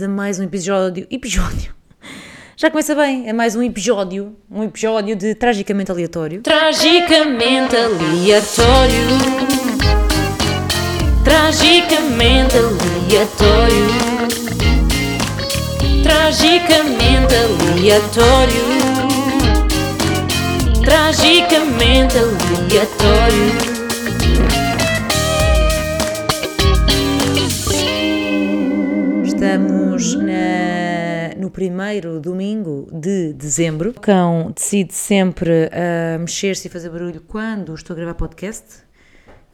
a mais um episódio. Episódio? Já começa bem, é mais um episódio. Um episódio de Tragicamente Aleatório. Tragicamente aleatório. Tragicamente aleatório. Tragicamente aleatório. Tragicamente aleatório. Estamos na- no primeiro domingo de dezembro. O cão decide sempre a mexer-se e fazer barulho quando estou a gravar podcast.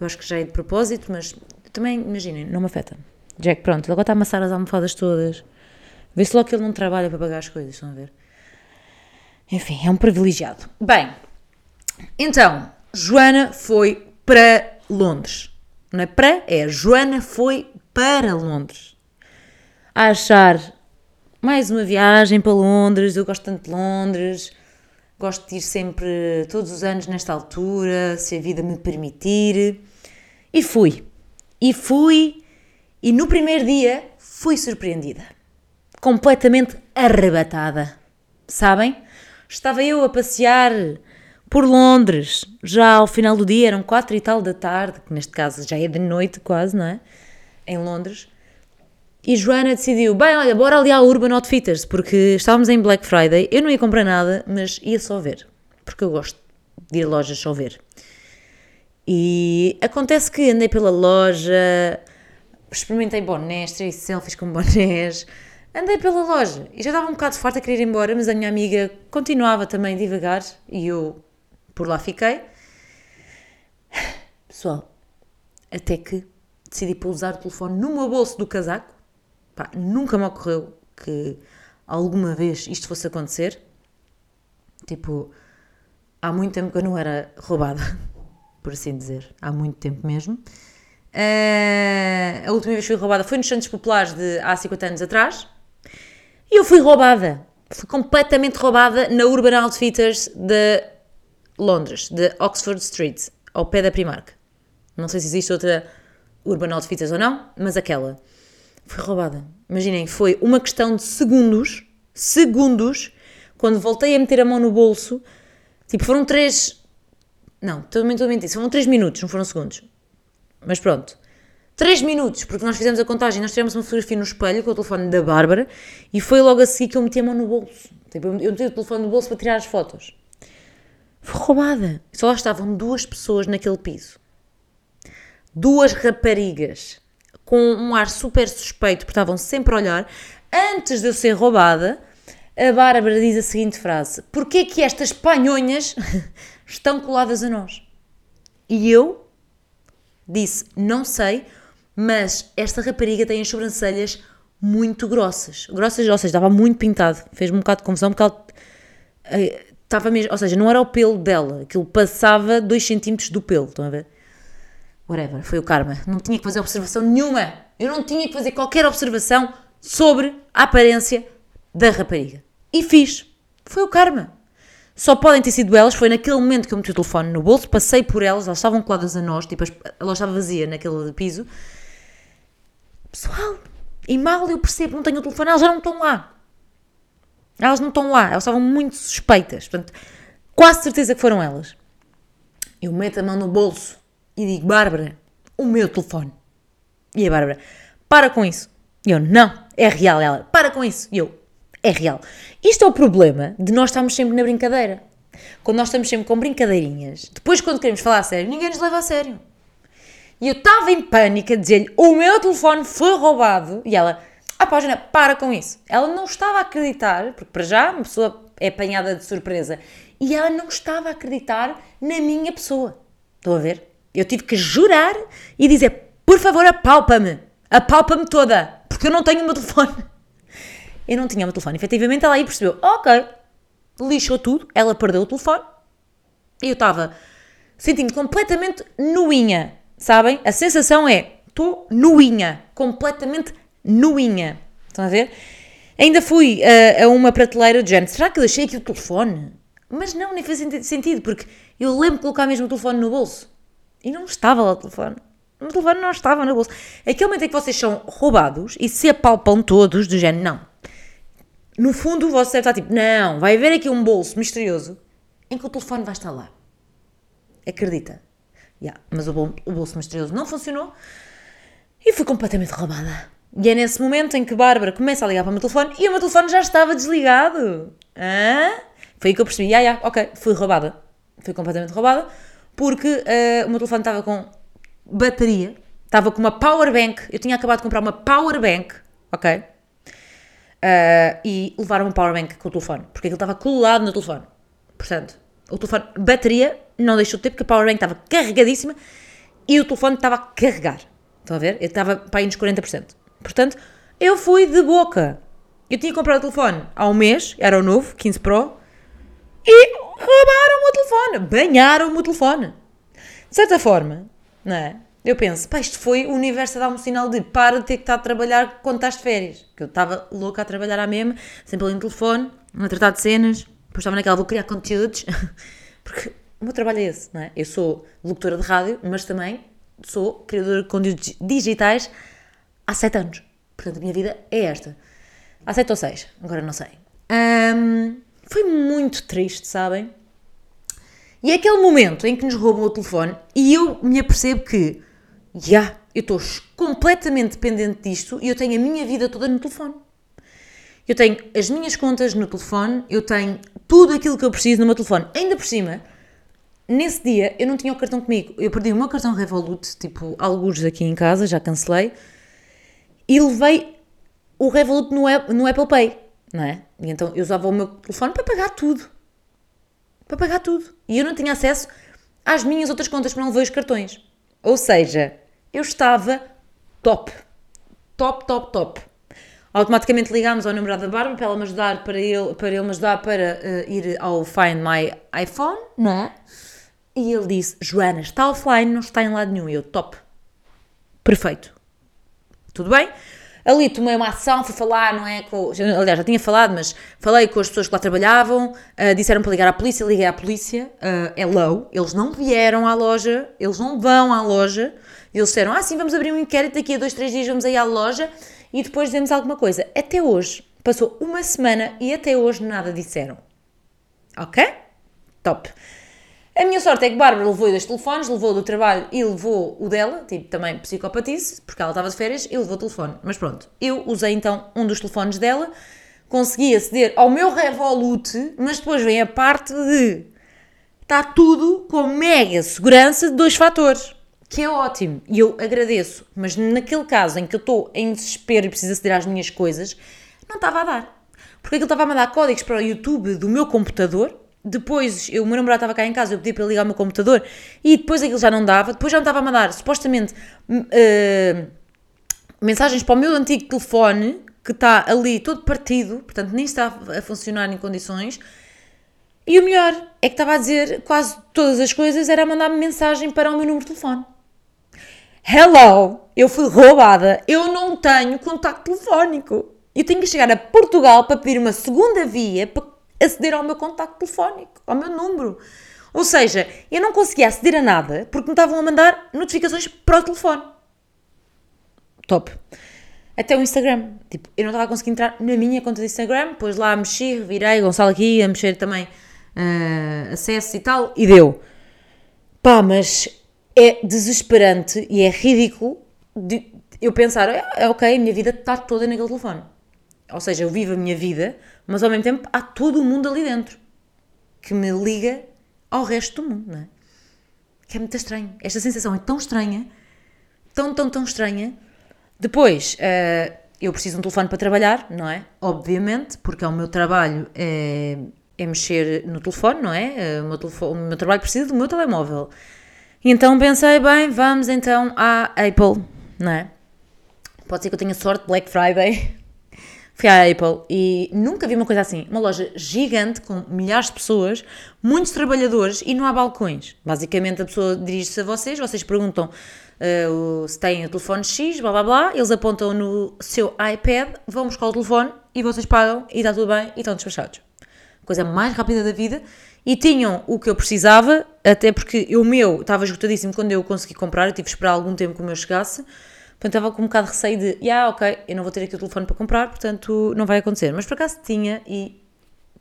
Eu acho que já é de propósito, mas também, imaginem, não me afeta. Jack, pronto, ele agora está a amassar as almofadas todas. Vê-se logo que ele não trabalha para pagar as coisas, estão a ver? Enfim, é um privilegiado. Bem, então, Joana foi para Londres. Não é para, é Joana foi para Londres. A achar mais uma viagem para Londres. Eu gosto tanto de Londres. Gosto de ir sempre, todos os anos, nesta altura, se a vida me permitir. E fui. E fui. E no primeiro dia fui surpreendida. Completamente arrebatada. Sabem? Estava eu a passear por Londres, já ao final do dia, eram quatro e tal da tarde, que neste caso já é de noite quase, não é? Em Londres. E Joana decidiu, bem, olha, bora ali ao Urban Outfitters, porque estávamos em Black Friday, eu não ia comprar nada, mas ia só ver, porque eu gosto de ir a lojas só ver. E acontece que andei pela loja, experimentei bonés, tirei selfies com bonés, andei pela loja e já estava um bocado farta a querer ir embora, mas a minha amiga continuava também devagar e eu por lá fiquei. Pessoal, até que decidi pousar o telefone no meu bolso do casaco. Pá, nunca me ocorreu que alguma vez isto fosse acontecer. Tipo, há muito tempo que eu não era roubada, por assim dizer. Há muito tempo mesmo. Eh, a última vez que fui roubada foi nos Santos Populares de há 50 anos atrás. E eu fui roubada. Fui completamente roubada na Urban Outfitters de Londres, de Oxford Street, ao pé da Primark. Não sei se existe outra Urban Outfitters ou não, mas aquela. Fui roubada. Imaginem, foi uma questão de segundos, segundos, quando voltei a meter a mão no bolso, tipo, foram três. Não, também estou a mentir, foram três minutos, não foram segundos. Mas pronto. 3 minutos, porque nós fizemos a contagem, nós tiramos uma fotografia no espelho com o telefone da Bárbara e foi logo a seguir que eu meti a mão no bolso. Tipo, eu meti o telefone no bolso para tirar as fotos. Fui roubada. Só lá estavam duas pessoas naquele piso. Duas raparigas com um ar super suspeito, porque estavam sempre a olhar. Antes de eu ser roubada, a Bárbara diz a seguinte frase: Porquê que estas panhonhas estão coladas a nós? E eu disse: Não sei, mas esta rapariga tem as sobrancelhas muito grossas. Grossas, ou seja, estava muito pintado. Fez-me um bocado de confusão porque ela eh, estava mesmo. Ou seja, não era o pelo dela, aquilo passava 2 centímetros do pelo. Estão a ver? Whatever, foi o karma. Não tinha que fazer observação nenhuma. Eu não tinha que fazer qualquer observação sobre a aparência da rapariga. E fiz. Foi o karma. Só podem ter sido elas, foi naquele momento que eu meti o telefone no bolso, passei por elas, elas estavam coladas a nós, tipo, a loja estava vazia naquele piso. Pessoal, e mal eu percebo, não tenho o telefone, elas já não estão lá. Elas não estão lá, elas estavam muito suspeitas, portanto, quase certeza que foram elas. Eu meto a mão no bolso e digo, Bárbara, o meu telefone. E a Bárbara, para com isso. E eu, não, é real. Ela, para com isso. E eu, é real. Isto é o problema de nós estarmos sempre na brincadeira. Quando nós estamos sempre com brincadeirinhas, depois quando queremos falar a sério, ninguém nos leva a sério. E eu estava em pânico a dizer-lhe, o meu telefone foi roubado. E ela, ah pá, Jana, para com isso. Ela não estava a acreditar, porque para já uma pessoa é apanhada de surpresa, e ela não estava a acreditar na minha pessoa. Estão a ver? Eu tive que jurar e dizer, por favor, apalpa-me. Apalpa-me toda, porque eu não tenho o meu telefone. Eu não tinha o meu telefone. Efetivamente, ela aí percebeu, ok, lixou tudo, ela perdeu o telefone. E eu estava sentindo completamente nuinha, sabem? A sensação é, estou nuinha, completamente nuinha. Estão a ver? Ainda fui uh, a uma prateleira de género, será que eu deixei aqui o telefone? Mas não, nem fez sentido, porque eu lembro de colocar mesmo o telefone no bolso. E não estava lá o telefone. O telefone não estava no bolso. Aquele momento em que vocês são roubados e se apalpam todos, do género, não. No fundo, você estar tipo, não, vai haver aqui um bolso misterioso em que o telefone vai estar lá. Acredita. Yeah, mas o, bol- o bolso misterioso não funcionou e fui completamente roubada. E é nesse momento em que Bárbara começa a ligar para o meu telefone e o meu telefone já estava desligado. Hã? Foi aí que eu percebi, ah, yeah, ok, fui roubada. Fui completamente roubada porque eh, o meu telefone estava com bateria, estava com uma power bank. Eu tinha acabado de comprar uma power bank, ok? Uh, e levaram um powerbank com o telefone, porque aquilo estava colado no telefone. Portanto, o telefone, bateria, não deixou de ter, porque a powerbank estava carregadíssima e o telefone estava a carregar. Estão a ver? Ele estava para aí nos 40%. Portanto, eu fui de boca. Eu tinha comprado o telefone há um mês, era o novo, 15 Pro, e roubaram o telefone, banharam o telefone. De certa forma, não é? Eu penso, pá, isto foi o universo a dar-me um sinal de para de ter que estar a trabalhar quando estás de férias. Que eu estava louca a trabalhar à mesma, sempre ali no telefone, a tratar de cenas, depois estava naquela, vou criar conteúdos, porque o meu trabalho é esse, não é? Eu sou locutora de rádio, mas também sou criadora de conteúdos digitais há sete anos. Portanto, a minha vida é esta. Há sete ou seis, agora não sei. Ahm, foi muito triste, sabem? E é aquele momento em que nos roubam o telefone e eu me apercebo que, já, eu estou completamente dependente disto e eu tenho a minha vida toda no telefone. Eu tenho as minhas contas no telefone, eu tenho tudo aquilo que eu preciso no meu telefone. Ainda por cima, nesse dia eu não tinha o cartão comigo. Eu perdi o meu cartão Revolut, tipo, alguns aqui em casa, já cancelei, e levei o Revolut no, no Apple Pay, não é? E então eu usava o meu telefone para pagar tudo para pagar tudo. E eu não tinha acesso às minhas outras contas, porque não levei os cartões. Ou seja, eu estava top. Top, top, top. Automaticamente ligámos ao namorado da Bárbara para ela me ajudar, para ele, para ele me ajudar para eh, ir ao Find My iPhone, não é? E ele disse, Joana, está offline, não está em lado nenhum. E eu, top. Perfeito. Tudo bem? Ali tomei uma ação, fui falar, não é? Com, aliás, já tinha falado, mas falei com as pessoas que lá trabalhavam, ah, disseram para ligar à polícia, liguei à polícia, ah, é low, eles não vieram à loja, eles não vão à loja, eles disseram, ah sim, vamos abrir um inquérito, daqui a dois, três dias vamos aí à loja e depois dizemos alguma coisa. Até hoje, passou uma semana e até hoje nada disseram. Ok? Top. A minha sorte é que Bárbara levou dois telefones, levou do trabalho e levou o dela, tipo também psicopatice, porque ela estava de férias e levou o telefone. Mas pronto, eu usei então um dos telefones dela, consegui aceder ao meu Revolut, mas depois vem a parte de está tudo com mega segurança de dois fatores, que é ótimo e eu agradeço, mas naquele caso em que eu estou em desespero e preciso aceder às minhas coisas, não estava a dar. Porque aquilo estava a mandar códigos para o YouTube do meu computador. Depois, eu, o meu namorado estava cá em casa, eu pedi para ligar o meu computador e depois aquilo já não dava. Depois já não estava a mandar, supostamente, eh, mensagens para o meu antigo telefone, que está ali todo partido, portanto nem está a funcionar em condições. E o melhor é que estava a dizer quase todas as coisas, era mandar-me mensagem para o meu número de telefone. Hello! Eu fui roubada. Eu não tenho contacto telefónico. Eu tenho que chegar a Portugal para pedir uma segunda via para aceder ao meu contacto telefónico, ao meu número. Ou seja, eu não conseguia aceder a nada porque me estavam a mandar notificações para o telefone. Top. Até o Instagram. Tipo, eu não estava a conseguir entrar na minha conta de Instagram, depois lá mexi, virei, Gonçalo aqui, a mexer também ah, acesso e tal, e deu. Pá, mas é desesperante e é ridículo de eu pensar, "É, é ok, a minha vida está toda naquele telefone. Ou seja, eu vivo a minha vida, mas ao mesmo tempo há todo o mundo ali dentro que me liga ao resto do mundo, não é? Que é muito estranho. Esta sensação é tão estranha, tão, tão, tão estranha. Depois, eh, eu preciso de um telefone para trabalhar, não é? Obviamente, porque é o meu trabalho é, é mexer no telefone, não é? Eh, O meu, telefone, o meu trabalho precisa do meu telemóvel. Então pensei, bem, vamos então à Apple, não é? Pode ser que eu tenha sorte, Black Friday. Fui à Apple e nunca vi uma coisa assim. Uma loja gigante com milhares de pessoas, muitos trabalhadores e não há balcões. Basicamente a pessoa dirige-se a vocês, vocês perguntam o- se têm o telefone X, blá blá blá, eles apontam no seu iPad, vão buscar o telefone e vocês pagam e está tudo bem e estão despachados. coisa mais rápida da vida, e tinham o que eu precisava, até porque o meu estava esgotadíssimo quando eu consegui comprar, eu tive que esperar algum tempo que o meu chegasse, portanto estava com um bocado de receio de, yeah, ok, eu não vou ter aqui o telefone para comprar, portanto não vai acontecer. Mas por acaso tinha e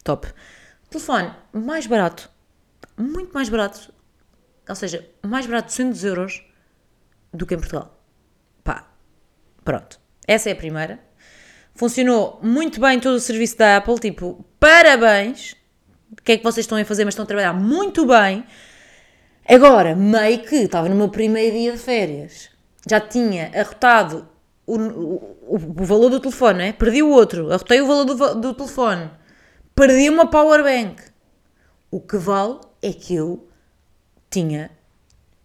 top. Telefone mais barato, muito mais barato, ou seja, mais barato de 200 euros do que em Portugal. Pá, pronto. Essa é a primeira. Funcionou muito bem todo o serviço da Apple, tipo, parabéns. O que é que vocês estão a fazer, mas estão a trabalhar muito bem. Agora, meio que estava no meu primeiro dia de férias, já tinha arrotado o, o, o valor do telefone, né? perdi o outro, arrotei o valor do, do telefone, perdi uma powerbank. O que vale é que eu tinha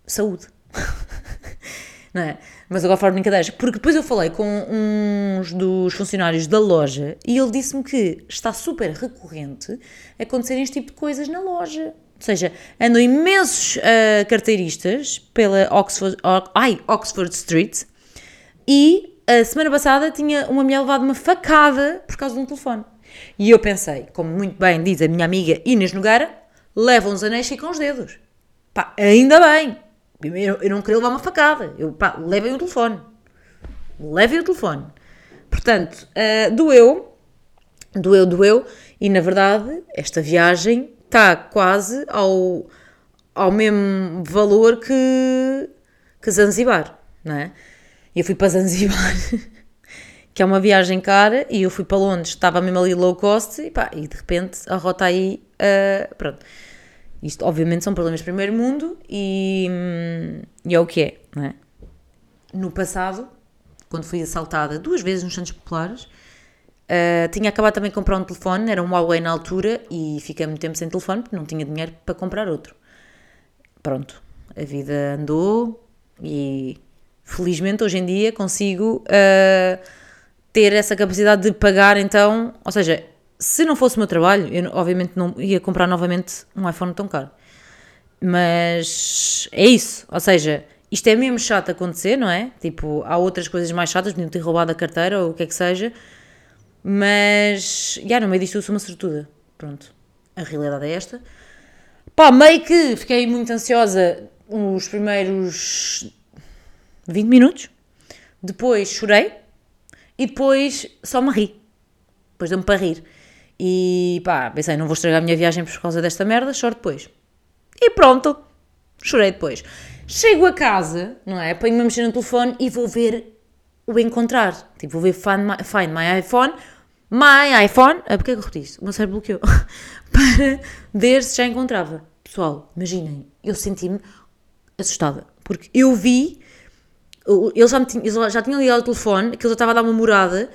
saúde. não é? Mas agora fora de brincadeiras, porque depois eu falei com uns dos funcionários da loja e ele disse-me que está super recorrente acontecerem este tipo de coisas na loja. Ou seja, andam imensos ah, carteiristas pela Oxford, ai, Oxford Street e a semana passada tinha uma mulher levado uma facada por causa de um telefone. E eu pensei, como muito bem diz a minha amiga Inês Nogueira, leva uns anéis e com os dedos. Pá, ainda bem. Eu, eu não queria levar uma facada. Eu, pá, levem o telefone. Levem o telefone. Portanto, ah, doeu, doeu, doeu, e na verdade, esta viagem está quase ao, ao mesmo valor que, que Zanzibar, não é? Eu fui para Zanzibar, que é uma viagem cara, e eu fui para Londres, estava mesmo ali low cost, e pá, e de repente a rota aí, ah, pronto. Isto, obviamente, são problemas de primeiro mundo e, e é o que é, não é? No passado, quando fui assaltada duas vezes nos Santos Populares, uh, tinha acabado também de comprar um telefone, era um Huawei na altura e fiquei muito tempo sem telefone porque não tinha dinheiro para comprar outro. Pronto, a vida andou e felizmente hoje em dia consigo uh, ter essa capacidade de pagar então, ou seja, se não fosse o meu trabalho, eu obviamente não ia comprar novamente um iPhone tão caro. Mas é isso, ou seja, isto é mesmo chato acontecer, não é? Tipo, há outras coisas mais chatas, podiam ter roubado a carteira ou o que é que seja, mas, já, no meio disto eu sou uma sortuda. Pronto, a realidade é esta. Pá, meio que fiquei muito ansiosa os primeiros 20 minutos, depois chorei e depois só me ri. Depois deu-me para rir. E pá, pensei, não vou estragar a minha viagem por causa desta merda, choro depois. E pronto, chorei depois. Chego a casa, não é? Ponho-me a mexer no telefone e vou ver o encontrar. Tipo, vou ver Find My, find my iPhone, My iPhone. Ah, porque é que eu repeti isto? O meu cérebro bloqueou. Para ver se já encontrava. Pessoal, imaginem, eu senti-me assustada. Porque eu vi, ele já, tinha, já tinha ligado o telefone, que já estava a dar uma morada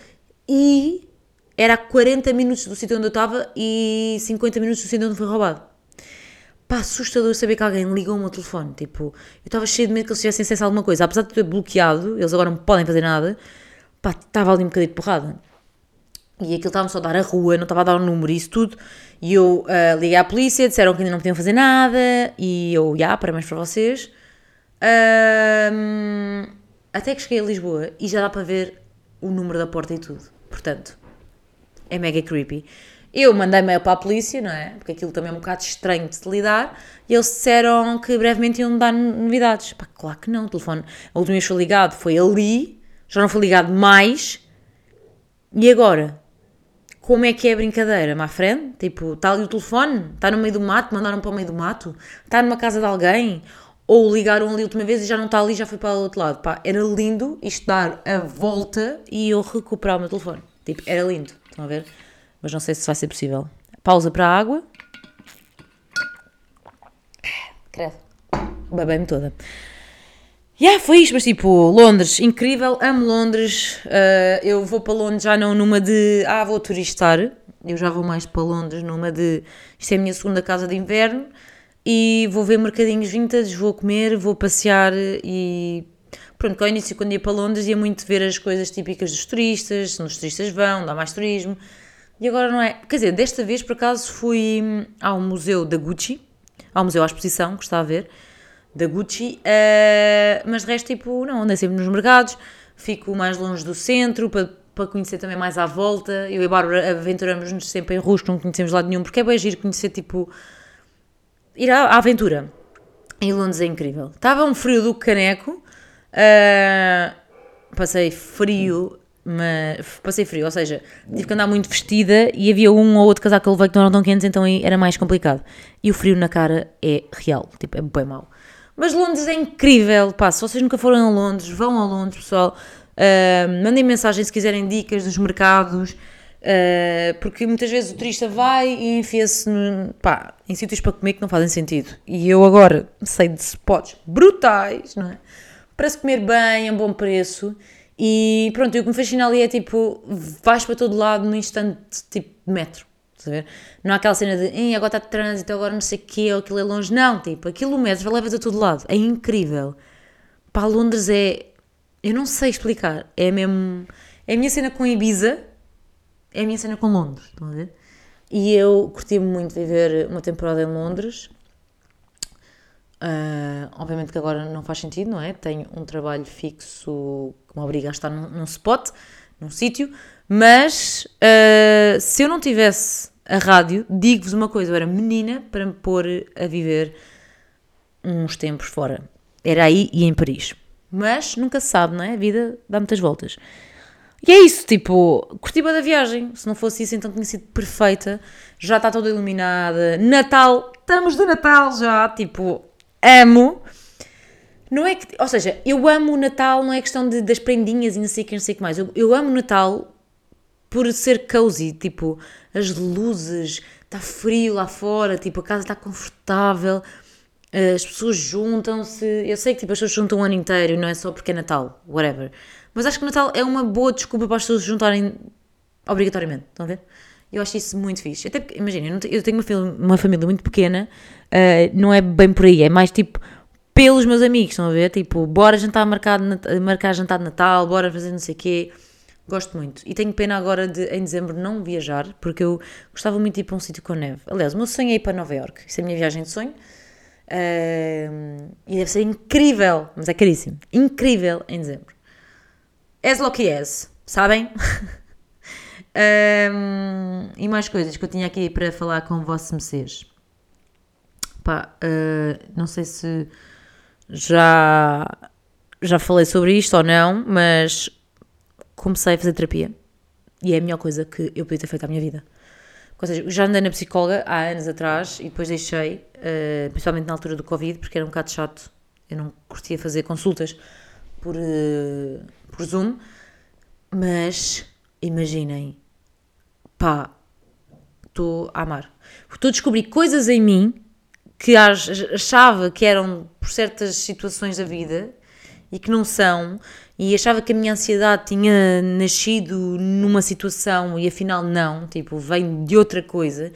e era a 40 minutos do sítio onde eu estava e 50 minutos do sítio onde foi roubado. Pá, assustador saber que alguém ligou o meu telefone. Tipo, eu estava cheio de medo que eles tivessem acesso a alguma coisa. Apesar de ter bloqueado, eles agora não podem fazer nada. Pá, estava ali um bocadinho de porrada. E aquilo estava só a dar a rua, não estava a dar o número e isso tudo. E eu ah, liguei à polícia, disseram que ainda não podiam fazer nada. E eu, já, parabéns para vocês. Ahm, até que cheguei a Lisboa e já dá para ver o número da porta e tudo. Portanto, é mega creepy. Eu mandei mail para a polícia, não é? Porque aquilo também é um bocado estranho de se lidar. E eles disseram que brevemente iam dar novidades. Pá, claro que não. O telefone, a última vez foi ligado foi ali, já não foi ligado mais. E agora? Como é que é a brincadeira? Má frente? Tipo, está ali o telefone? Está no meio do mato? Mandaram para o meio do mato? Está numa casa de alguém? Ou ligaram ali a última vez e já não está ali, já foi para o outro lado? Pá, era lindo isto dar a volta e eu recuperar o meu telefone. Tipo, era lindo. Estão a ver? Mas não sei se vai ser possível. Pausa para a água. Credo. Babei-me toda. Yeah, foi isto, mas tipo, Londres, incrível, amo Londres. Uh, eu vou para Londres já não numa de ah, vou turistar. Eu já vou mais para Londres numa de isto é a minha segunda casa de inverno e vou ver mercadinhos vintage, vou comer, vou passear e pronto, que ao início quando ia para Londres ia muito ver as coisas típicas dos turistas, onde os turistas vão, dá mais turismo. E agora não é. Quer dizer, desta vez por acaso fui hum, ao museu da Gucci, ao museu à exposição, que está a ver, da Gucci, eh, mas de resto, tipo, não, andei sempre nos mercados, fico mais longe do centro para para conhecer também mais à volta. Eu e a Bárbara aventuramos-nos sempre em Rusco, não conhecemos lado nenhum, porque é bem giro conhecer, tipo, ir à, à aventura. Em Londres é incrível. Estava um frio do caneco, ah, passei frio, mas passei frio, ou seja, tive que andar muito vestida e havia um ou outro casaco que eu levei que não eram tão quentes, então era mais complicado. E o frio na cara é real, tipo, é bem mau. Mas Londres é incrível, pá, se vocês nunca foram a Londres, vão a Londres, pessoal. Uh, mandem mensagem se quiserem dicas dos mercados, uh, porque muitas vezes o turista vai e enfia-se em sítios para comer que não fazem sentido. E eu agora sei de spots brutais, não é? Para se comer bem, a bom preço. E pronto, e o que me fascina ali é tipo, vais para todo lado num instante tipo metro. Não há aquela cena de "Ih, agora está de trânsito, agora não sei o quê, ou aquilo é longe. Não, tipo, aquilo o metro leva-te a todo lado. É incrível. Pá, Londres é. Eu não sei explicar. É mesmo. É a minha cena com Ibiza, é a minha cena com Londres. Estão a ver? E eu curti muito viver uma temporada em Londres. Ah, obviamente que agora não faz sentido, não é? Tenho um trabalho fixo que me obriga a estar num, num spot, num sítio, mas ah, se eu não tivesse a rádio, digo-vos uma coisa: eu era menina para me pôr a viver uns tempos fora. Era aí e em Paris. Mas nunca se sabe, não é? A vida dá muitas voltas. E é isso, tipo, curti da viagem. Se não fosse isso, então tinha sido perfeita. Já está toda iluminada. Natal, estamos de Natal já. Tipo, amo. Não é que, ou seja, eu amo o Natal, não é questão de, das prendinhas e não sei o que, não sei o que mais. Eu, eu amo o Natal por ser cozy, tipo, as luzes, está frio lá fora, tipo, a casa está confortável, as pessoas juntam-se. Eu sei que tipo, as pessoas juntam o ano inteiro, não é só porque é Natal, whatever. Mas acho que Natal é uma boa desculpa para as pessoas juntarem obrigatoriamente, estão a ver? Eu acho isso muito fixe. Até porque, imagina, eu, tenho uma, família muito pequena, ah, não é bem por aí, é mais tipo pelos meus amigos, estão a ver? Tipo, bora jantar marcado, marcar jantar de Natal, bora fazer não sei o quê. Gosto muito. E tenho pena agora de, em dezembro, não viajar, porque eu gostava muito de ir para um sítio com neve. Aliás, o meu sonho é ir para Nova York. Isso é a minha viagem de sonho. Ahm, e deve ser incrível, mas é caríssimo. Incrível em dezembro. As lucky as, sabem? Ahm, e mais coisas que eu tinha aqui para falar com mercês. Pá, ah, não sei se já, já falei sobre isto ou não, mas comecei a fazer terapia e é a melhor coisa que eu podia ter feito à minha vida. Ou seja, já andei na psicóloga há anos atrás e depois deixei, eh, principalmente na altura do Covid, porque era um bocado chato. Eu não curtia fazer consultas por, eh, por Zoom, mas imaginem, pá, estou a amar. Estou a descobrir coisas em mim que ach- achava que eram por certas situações da vida e que não são, e achava que a minha ansiedade tinha nascido numa situação e afinal não, tipo, vem de outra coisa.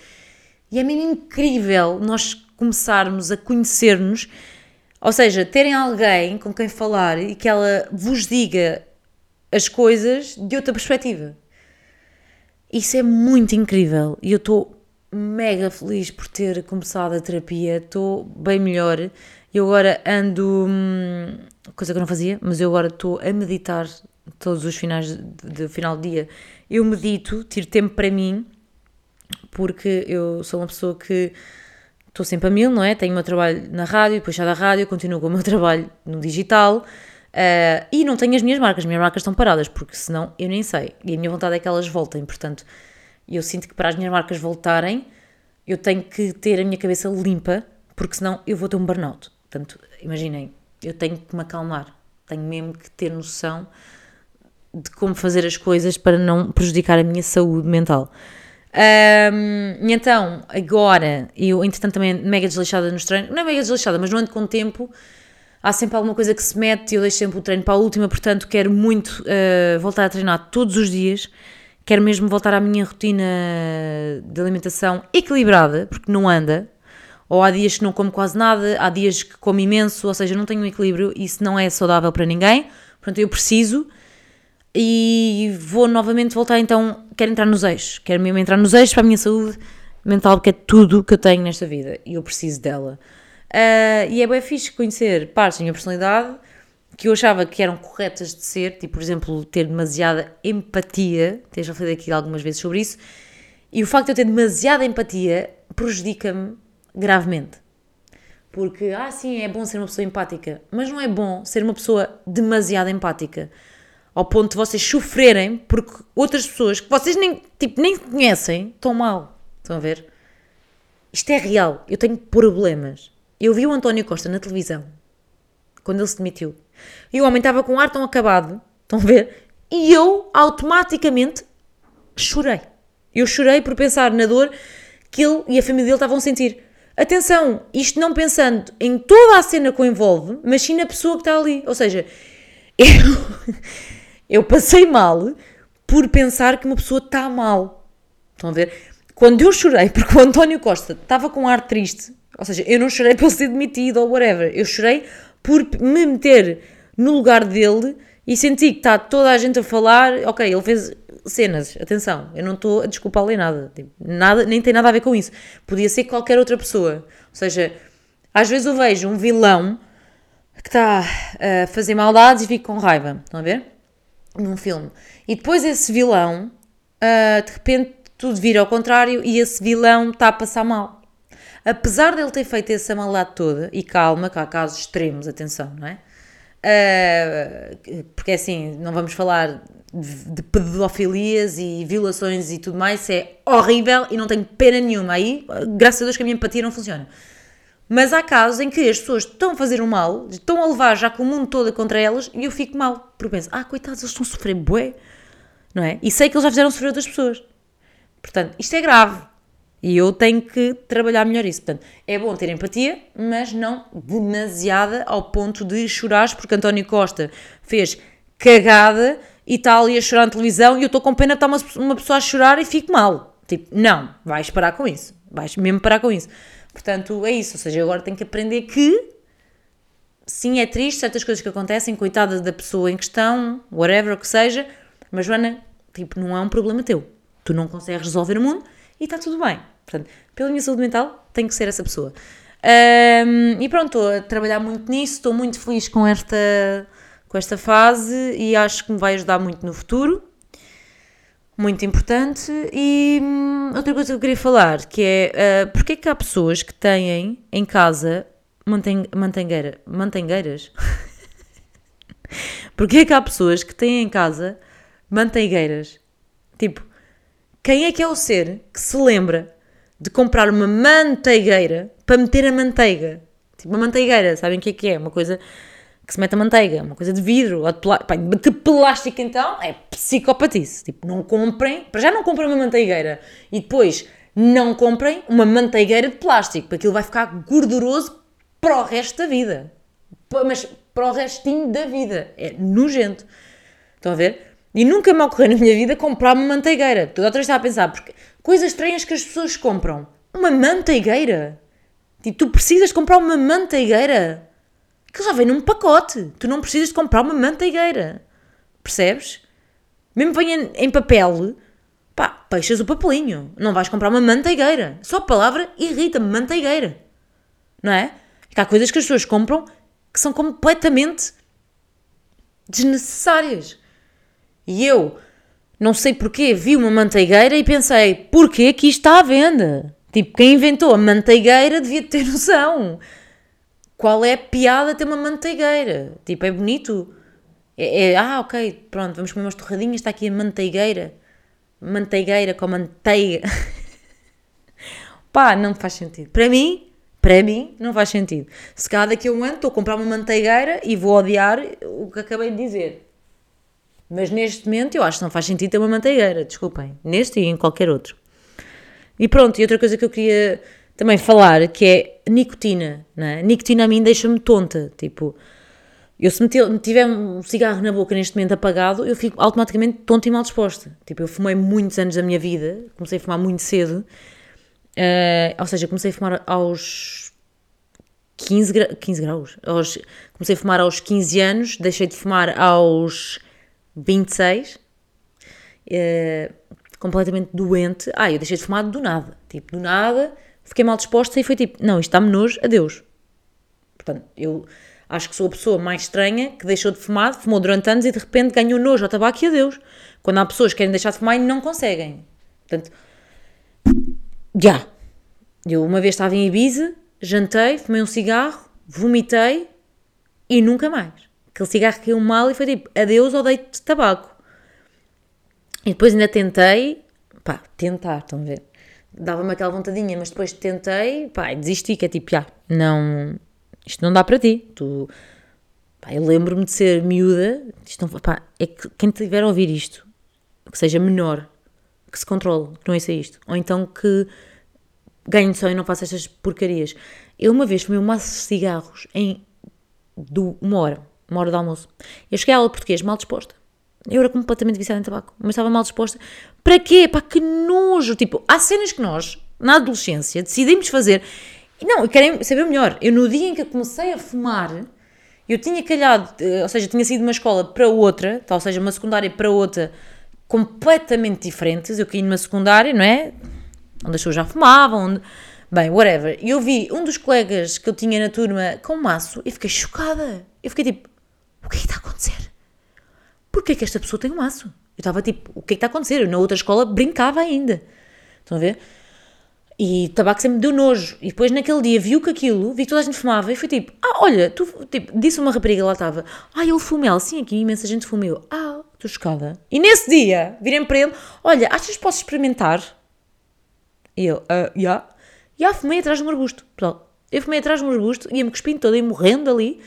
E é mesmo incrível nós começarmos a conhecer-nos, ou seja, terem alguém com quem falar e que ela vos diga as coisas de outra perspectiva. Isso é muito incrível e eu estou mega feliz por ter começado a terapia, estou bem melhor. Eu agora ando, hum, coisa que eu não fazia, mas eu agora estou a meditar todos os finais de, de final do dia. Eu medito, tiro tempo para mim, porque eu sou uma pessoa que estou sempre a mil, não é? Tenho o meu trabalho na rádio, depois já da rádio, continuo com o meu trabalho no digital. eh, e não tenho as minhas marcas, as minhas marcas estão paradas, porque senão eu nem sei. E a minha vontade é que elas voltem, portanto, eu sinto que para as minhas marcas voltarem, eu tenho que ter a minha cabeça limpa, porque senão eu vou ter um burnout. Portanto, imaginem, eu tenho que me acalmar, tenho mesmo que ter noção de como fazer as coisas para não prejudicar a minha saúde mental. Ahm, e então, agora, eu entretanto também mega desleixada nos treinos, não é mega desleixada, mas não ando com tempo, há sempre alguma coisa que se mete e eu deixo sempre o treino para a última, portanto quero muito ah, voltar a treinar todos os dias, quero mesmo voltar à minha rotina de alimentação equilibrada, porque não anda, ou há dias que não como quase nada, há dias que como imenso, ou seja, não tenho um equilíbrio, isso não é saudável para ninguém, portanto eu preciso, e vou novamente voltar então, quero entrar nos eixos, quero mesmo entrar nos eixos para a minha saúde mental, porque é tudo que eu tenho nesta vida e eu preciso dela. Ah, e é bem fixe conhecer partes da minha personalidade que eu achava que eram corretas de ser, tipo, por exemplo, ter demasiada empatia, até já falei aqui algumas vezes sobre isso, e o facto de eu ter demasiada empatia prejudica-me gravemente. Porque, ah, sim, é bom ser uma pessoa empática, mas não é bom ser uma pessoa demasiado empática. Ao ponto de vocês sofrerem porque outras pessoas que vocês nem, tipo, nem conhecem estão mal. Estão a ver? Isto é real. Eu tenho problemas. Eu vi o António Costa na televisão quando ele se demitiu. E o homem estava com o ar tão acabado. Estão a ver? E eu automaticamente chorei. Eu chorei por pensar na dor que ele e a família dele estavam a sentir. Atenção, isto não pensando em toda a cena que o envolve, mas sim na pessoa que está ali. Ou seja, eu, eu passei mal por pensar que uma pessoa está mal. Estão a ver? Quando eu chorei, porque o António Costa estava com um ar triste, ou seja, eu não chorei por ele ser demitido ou whatever, eu chorei por me meter no lugar dele e senti que está toda a gente a falar, ok, ele fez cenas, atenção, eu não estou a desculpá-lo em nada, tipo, nada, nem tem nada a ver com isso. Podia ser qualquer outra pessoa. Ou seja, às vezes eu vejo um vilão que está a fazer maldades e fico com raiva, estão a ver? Num filme. E depois esse vilão, uh, de repente, tudo vira ao contrário e esse vilão está a passar mal. Apesar dele ter feito essa maldade toda, e calma, que há casos extremos, atenção, não é? Uh, porque assim, não vamos falar de pedofilias e violações e tudo mais, isso é horrível e não tenho pena nenhuma. Aí, graças a Deus que a minha empatia não funciona. Mas há casos em que as pessoas estão a fazer um mal, estão a levar já com o mundo todo contra elas e eu fico mal. Porque penso, ah, coitados, eles estão a sofrer bué, não é? E sei que eles já fizeram sofrer outras pessoas. Portanto, isto é grave. E eu tenho que trabalhar melhor isso. Portanto, é bom ter empatia, mas não demasiada ao ponto de chorar porque António Costa fez cagada e está ali a chorar na televisão e eu estou com pena de estar uma, uma pessoa a chorar e fico mal. Tipo, não, vais parar com isso. Vais mesmo parar com isso. Portanto, é isso. Ou seja, eu agora tenho que aprender que sim, é triste certas coisas que acontecem, coitada da pessoa em questão, whatever o que seja, mas Joana, tipo, não é um problema teu. Tu não consegues resolver o mundo e está tudo bem. Portanto, pela minha saúde mental, tenho que ser essa pessoa. Um, e pronto, estou a trabalhar muito nisso, estou muito feliz com esta com esta fase e acho que me vai ajudar muito no futuro. Muito importante. E hum, outra coisa que eu queria falar, que é uh, porque é que há pessoas que têm em casa manteng mantengueira, mantengueiras? porque é que há pessoas que têm em casa manteigueiras? Tipo, quem é que é o ser que se lembra de comprar uma manteigueira para meter a manteiga? Tipo, uma manteigueira, sabem o que é que é? Uma coisa que se mete a manteiga, uma coisa de vidro ou de, plástico. de plástico então é psicopatice. Tipo, não comprem, para já não comprem uma manteigueira e depois não comprem uma manteigueira de plástico, porque aquilo vai ficar gorduroso para o resto da vida. Mas para o restinho da vida. É nojento. Estão a ver? E nunca me ocorreu na minha vida comprar uma manteigueira. Toda outra estava a pensar, porque coisas estranhas que as pessoas compram. Uma manteigueira? Tipo, tu precisas comprar uma manteigueira? que já vem num pacote. Tu não precisas de comprar uma manteigueira. Percebes? Mesmo venha em papel, pá, peixas o papelinho. Não vais comprar uma manteigueira. Só a palavra irrita-me, manteigueira. Não é? Que há coisas que as pessoas compram que são completamente desnecessárias. E eu, não sei porquê, vi uma manteigueira e pensei, porquê que isto está à venda? Tipo, quem inventou a manteigueira devia ter noção qual é a piada ter uma manteigueira? Tipo, é bonito. É, é, ah, ok, pronto, vamos comer umas torradinhas, está aqui a manteigueira. Manteigueira com manteiga. Pá, não faz sentido. Para mim, para mim, não faz sentido. Se cada daqui a um ano estou a comprar uma manteigueira e vou odiar o que acabei de dizer. Mas neste momento eu acho que não faz sentido ter uma manteigueira, desculpem. Neste e em qualquer outro. E pronto, e outra coisa que eu queria também falar, que é nicotina, não é? Nicotina a mim deixa-me tonta, tipo, eu se me tiver um cigarro na boca neste momento apagado, eu fico automaticamente tonta e mal disposta. Tipo, eu fumei muitos anos da minha vida, comecei a fumar muito cedo, uh, ou seja, comecei a fumar aos 15, gra 15 graus, aos, comecei a fumar aos 15 anos, deixei de fumar aos 26, uh, completamente doente. Ah, eu deixei de fumar do nada, tipo, do nada fiquei mal disposta e foi tipo, não, isto está-me nojo, adeus. Portanto, eu Acho que sou a pessoa mais estranha que deixou de fumar, fumou durante anos e de repente ganhou nojo ao tabaco e a Deus. Quando há pessoas que querem deixar de fumar e não conseguem. Portanto, já. Eu uma vez estava em Ibiza, jantei, fumei um cigarro, vomitei e nunca mais. Aquele cigarro caiu mal e foi tipo, adeus de tabaco. E depois ainda tentei, pá, tentar, estão a ver? Dava-me aquela vontadinha, mas depois tentei, pá, desisti, que é tipo, já, não, isto não dá para ti. Tu, pá, eu lembro-me de ser miúda, isto não, pá, é que quem tiver a ouvir isto, que seja menor, que se controle, que não é isto. Ou então que ganhe só e não faça estas porcarias. Eu uma vez fumei um maço de cigarros em do, uma hora, uma hora de almoço. Eu cheguei à aula de português mal disposta. Eu era completamente viciada em tabaco, mas estava mal disposta. Para quê? Pá, que nojo! Tipo, há cenas que nós, na adolescência, decidimos fazer. Não, eu quero saber melhor. Eu, no dia em que comecei a fumar, eu tinha calhado, eh, ou seja, tinha sido de uma escola para outra, ou seja, uma secundária para outra, completamente diferentes. Eu caí numa secundária, não é? Onde as pessoas já fumavam, onde... Bem, whatever. E eu vi um dos colegas que eu tinha na turma com maço e fiquei chocada. Eu fiquei tipo, o que é que está a acontecer? Porquê que esta pessoa tem um maço? Eu estava tipo, o que é que está a acontecer? Eu na outra escola brincava ainda. Estão a ver? E tabaco sempre me deu nojo. E depois naquele dia viu que aquilo, vi que toda a gente fumava e foi tipo, ah, olha, tu, tipo, disse uma rapariga lá estava, ah, ele fumel, sim, aqui imensa gente fumeu. Ah, estou chocada. E nesse dia, virem para ele, olha, achas que posso experimentar? E ele, ah, já. Yeah. Já fumei atrás de um arbusto, pessoal. Eu fumei atrás de um arbusto, ia-me cuspindo toda e morrendo ali.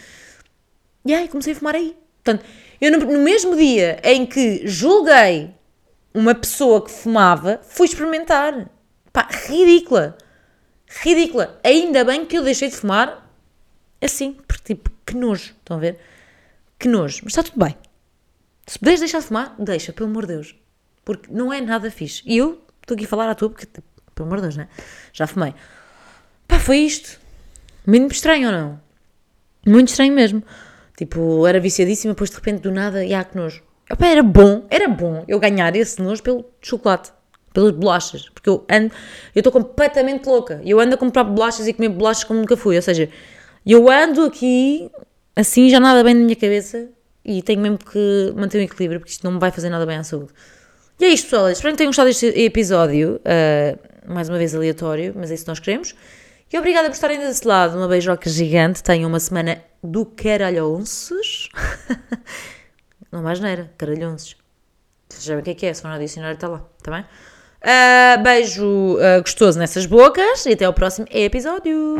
E aí comecei a fumar aí. Portanto, eu no, no mesmo dia em que julguei uma pessoa que fumava, fui experimentar. Pá, ridícula. Ridícula. Ainda bem que eu deixei de fumar assim, porque tipo, que nojo. Estão a ver? Que nojo. Mas está tudo bem. Se puderes deixar de fumar, deixa, pelo amor de Deus. Porque não é nada fixe. E eu estou aqui a falar à tua, porque, tipo, pelo amor de Deus, né? Já fumei. Pá, foi isto. Muito estranho ou não? Muito estranho mesmo. Tipo, era viciadíssima, depois de repente do nada, e ah, que nojo. Opa, era bom, era bom eu ganhar esse nojo pelo chocolate pelas bolachas, porque eu ando, eu estou completamente louca. Eu ando a comprar bolachas e comer bolachas como nunca fui. Ou seja, eu ando aqui assim, já nada bem na minha cabeça e tenho mesmo que manter o equilíbrio, porque isto não me vai fazer nada bem à saúde. E é isto, pessoal. Espero que tenham gostado deste episódio. Uh, mais uma vez aleatório, mas é isso que nós queremos. E obrigada por estarem desse lado. Uma beijoca gigante. Tenham uma semana do caralhonces. não mais neira, caralhonces. Vocês sabem o que é que é, se for no dicionário está lá, está bem? Uh, beijo uh, gostoso nessas bocas e até ao próximo episódio.